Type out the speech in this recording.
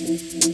Música